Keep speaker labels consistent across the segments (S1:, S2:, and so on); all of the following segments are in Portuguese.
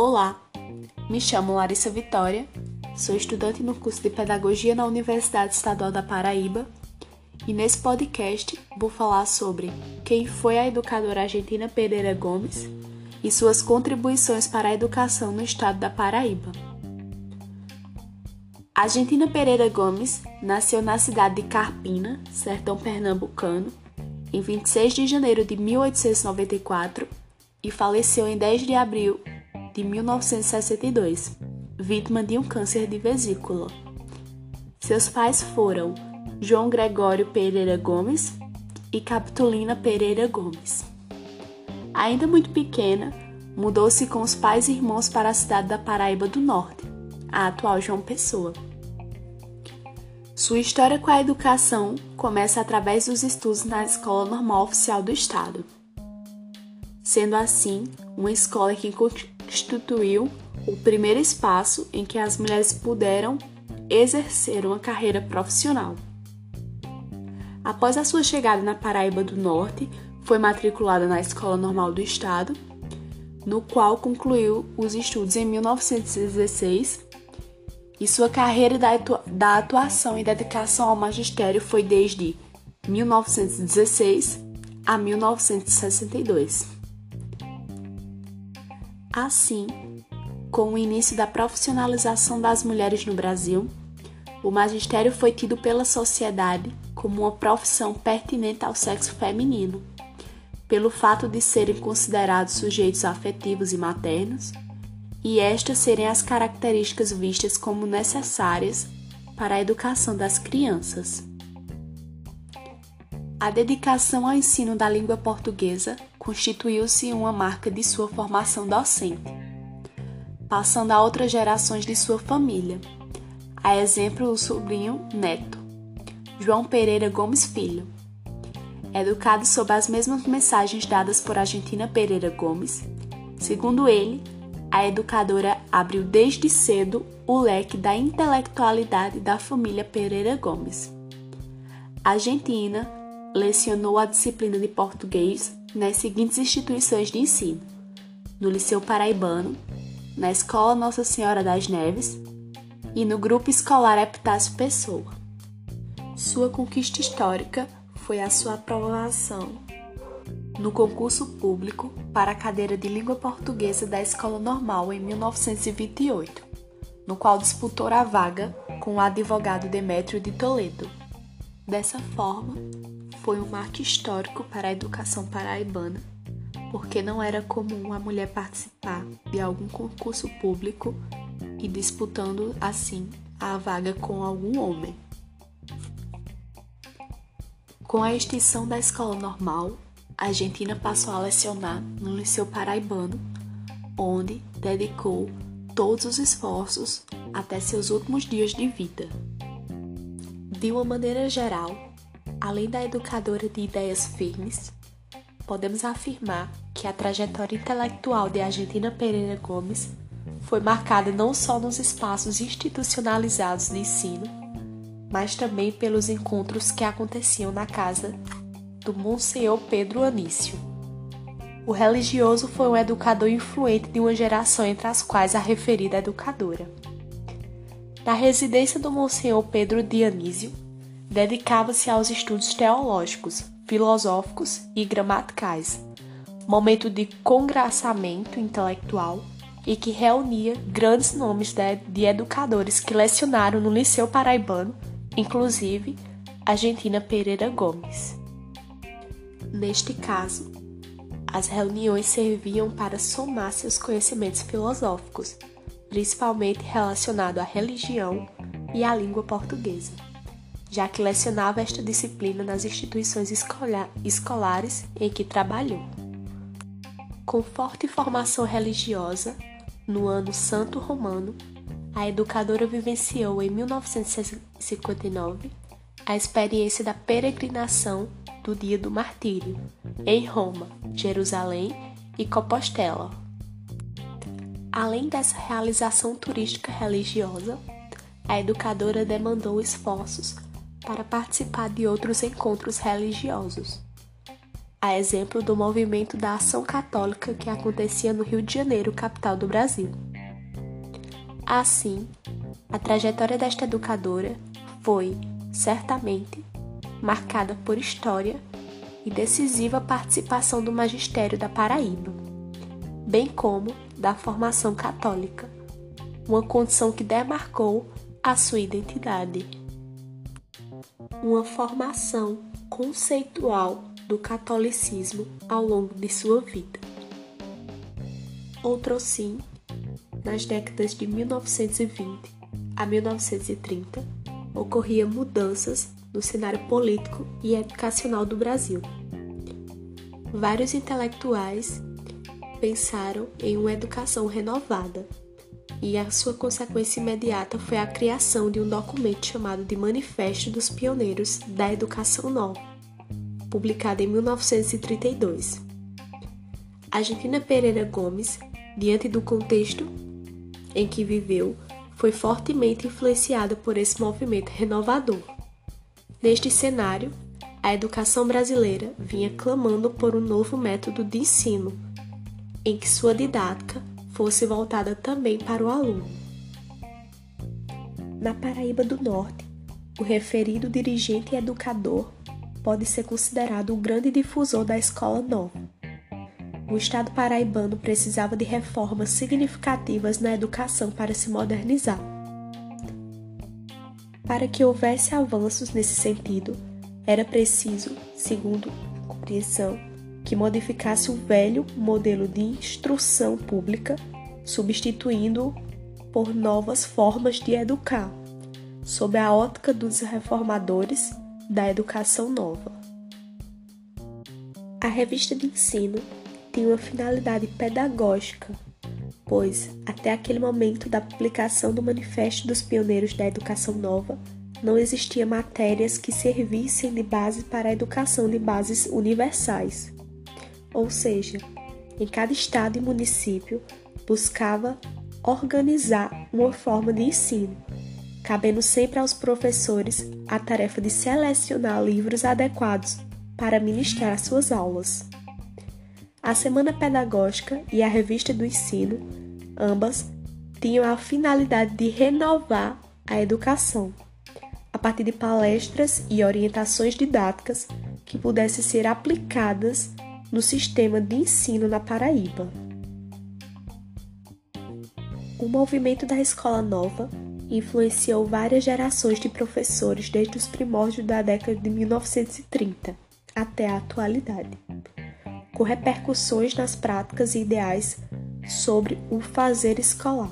S1: Olá, me chamo Larissa Vitória, sou estudante no curso de Pedagogia na Universidade Estadual da Paraíba e nesse podcast vou falar sobre quem foi a educadora argentina Pereira Gomes e suas contribuições para a educação no estado da Paraíba. Argentina Pereira Gomes nasceu na cidade de Carpina, sertão pernambucano, em 26 de janeiro de 1894 e faleceu em 10 de abril de 1962, vítima de um câncer de vesícula. Seus pais foram João Gregório Pereira Gomes e Capitolina Pereira Gomes. Ainda muito pequena, mudou-se com os pais e irmãos para a cidade da Paraíba do Norte, a atual João Pessoa. Sua história com a educação começa através dos estudos na Escola Normal Oficial do Estado. Sendo assim, uma escola que constituiu o primeiro espaço em que as mulheres puderam exercer uma carreira profissional. Após a sua chegada na Paraíba do Norte, foi matriculada na Escola Normal do Estado, no qual concluiu os estudos em 1916 e sua carreira da atuação e dedicação ao magistério foi desde 1916 a 1962. Assim, com o início da profissionalização das mulheres no Brasil, o magistério foi tido pela sociedade como uma profissão pertinente ao sexo feminino, pelo fato de serem considerados sujeitos afetivos e maternos e estas serem as características vistas como necessárias para a educação das crianças. A dedicação ao ensino da língua portuguesa constituiu-se uma marca de sua formação docente, passando a outras gerações de sua família, a exemplo do sobrinho neto, João Pereira Gomes Filho. Educado sob as mesmas mensagens dadas por Argentina Pereira Gomes, segundo ele, a educadora abriu desde cedo o leque da intelectualidade da família Pereira Gomes. Argentina lecionou a disciplina de português nas seguintes instituições de ensino: no Liceu Paraibano, na Escola Nossa Senhora das Neves e no Grupo Escolar Epitácio Pessoa. Sua conquista histórica foi a sua aprovação no concurso público para a cadeira de língua portuguesa da Escola Normal em 1928, no qual disputou a vaga com o advogado Demétrio de Toledo. Dessa forma, foi um marco histórico para a educação paraibana, porque não era comum a mulher participar de algum concurso público e disputando assim a vaga com algum homem. Com a extinção da escola normal, a Argentina passou a lecionar no Liceu Paraibano, onde dedicou todos os esforços até seus últimos dias de vida. De uma maneira geral, além da educadora de ideias firmes, podemos afirmar que a trajetória intelectual de Argentina Pereira Gomes foi marcada não só nos espaços institucionalizados de ensino, mas também pelos encontros que aconteciam na casa do Monsenhor Pedro Anício. O religioso foi um educador influente de uma geração entre as quais a referida educadora. Na residência do Monsenhor Pedro Dionísio, dedicava-se aos estudos teológicos, filosóficos e gramaticais, momento de congraçamento intelectual e que reunia grandes nomes de educadores que lecionaram no Liceu Paraibano, inclusive Argentina Pereira Gomes. Neste caso, as reuniões serviam para somar seus conhecimentos filosóficos, principalmente relacionado à religião e à língua portuguesa, já que lecionava esta disciplina nas instituições escolares em que trabalhou. Com forte formação religiosa, no ano Santo Romano, a educadora vivenciou em 1959 a experiência da peregrinação do dia do martírio, em Roma, Jerusalém e Compostela. Além dessa realização turística religiosa, a educadora demandou esforços para participar de outros encontros religiosos. a exemplo do movimento da ação católica que acontecia no Rio de Janeiro, capital do Brasil. Assim, a trajetória desta educadora foi, certamente, marcada por história e decisiva participação do magistério da Paraíba, bem como da formação católica, uma condição que demarcou a sua identidade. Uma formação conceitual do catolicismo ao longo de sua vida. Outro sim, nas décadas de 1920 a 1930, ocorriam mudanças no cenário político e educacional do Brasil. Vários intelectuais pensaram em uma educação renovada, e a sua consequência imediata foi a criação de um documento chamado de Manifesto dos Pioneiros da Educação Nova, publicada em 1932. Argentina Pereira Gomes, diante do contexto em que viveu, foi fortemente influenciada por esse movimento renovador. Neste cenário, a educação brasileira vinha clamando por um novo método de ensino, em que sua didática fosse voltada também para o aluno. Na Paraíba do Norte, o referido dirigente e educador pode ser considerado o grande difusor da escola nova. O Estado paraibano precisava de reformas significativas na educação para se modernizar. Para que houvesse avanços nesse sentido, era preciso, segundo a compreensão, que modificasse o velho modelo de instrução pública, substituindo-o por novas formas de educar, sob a ótica dos reformadores da educação nova. A revista de ensino tem uma finalidade pedagógica, pois, até aquele momento da publicação do Manifesto dos Pioneiros da Educação Nova, não existia matérias que servissem de base para a educação de bases universais. Ou seja, em cada estado e município buscava organizar uma forma de ensino cabendo sempre aos professores a tarefa de selecionar livros adequados para ministrar suas aulas. A Semana Pedagógica e a Revista do Ensino, ambas, tinham a finalidade de renovar a educação, a partir de palestras e orientações didáticas que pudessem ser aplicadas no sistema de ensino na Paraíba. O movimento da Escola Nova influenciou várias gerações de professores desde os primórdios da década de 1930 até a atualidade, com repercussões nas práticas e ideais sobre o fazer escolar.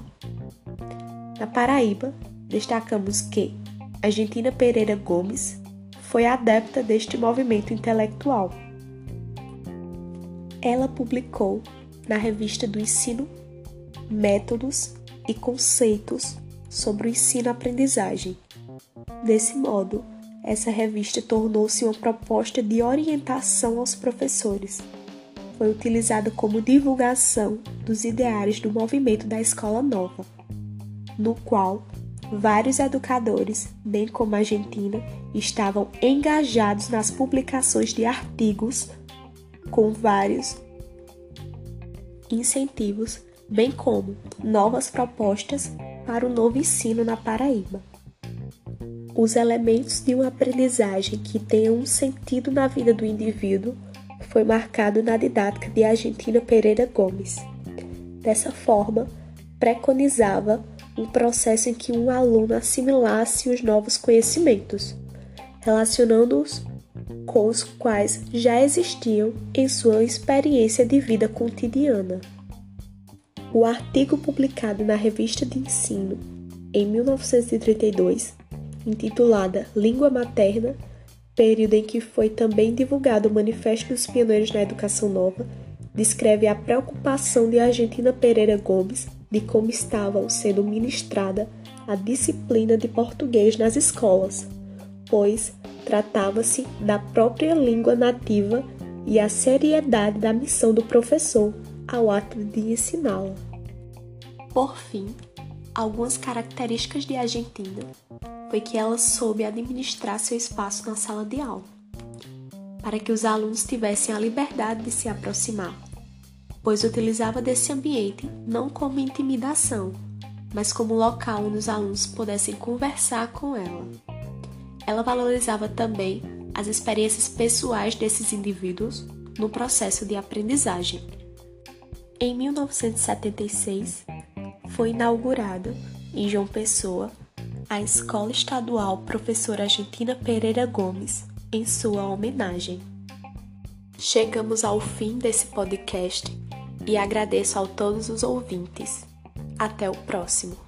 S1: Na Paraíba, destacamos que Argentina Pereira Gomes foi adepta deste movimento intelectual. Ela publicou na revista do Ensino Métodos e Conceitos sobre o ensino-aprendizagem. Desse modo, essa revista tornou-se uma proposta de orientação aos professores. Foi utilizada como divulgação dos ideários do movimento da Escola Nova, no qual vários educadores, bem como a Argentina, estavam engajados nas publicações de artigos com vários incentivos, bem como novas propostas para o novo ensino na Paraíba. Os elementos de uma aprendizagem que tenha um sentido na vida do indivíduo foi marcado na didática de Argentina Pereira Gomes. Dessa forma, preconizava um processo em que um aluno assimilasse os novos conhecimentos, relacionando-os com os quais já existiam em sua experiência de vida cotidiana. O artigo publicado na Revista de Ensino em 1932, intitulada Língua Materna, período em que foi também divulgado o Manifesto dos Pioneiros na Educação Nova, descreve a preocupação de Argentina Pereira Gomes de como estava sendo ministrada a disciplina de português nas escolas, pois tratava-se da própria língua nativa e a seriedade da missão do professor ao ato de ensiná-la. Por fim, algumas características de Argentina foi que ela soube administrar seu espaço na sala de aula. para que os alunos tivessem a liberdade de se aproximar, pois utilizava desse ambiente não como intimidação, mas como local onde os alunos pudessem conversar com ela. Ela valorizava também as experiências pessoais desses indivíduos no processo de aprendizagem. Em 1976, foi inaugurada em João Pessoa a Escola Estadual Professora Argentina Pereira Gomes, em sua homenagem. Chegamos ao fim desse podcast e agradeço a todos os ouvintes. Até o próximo.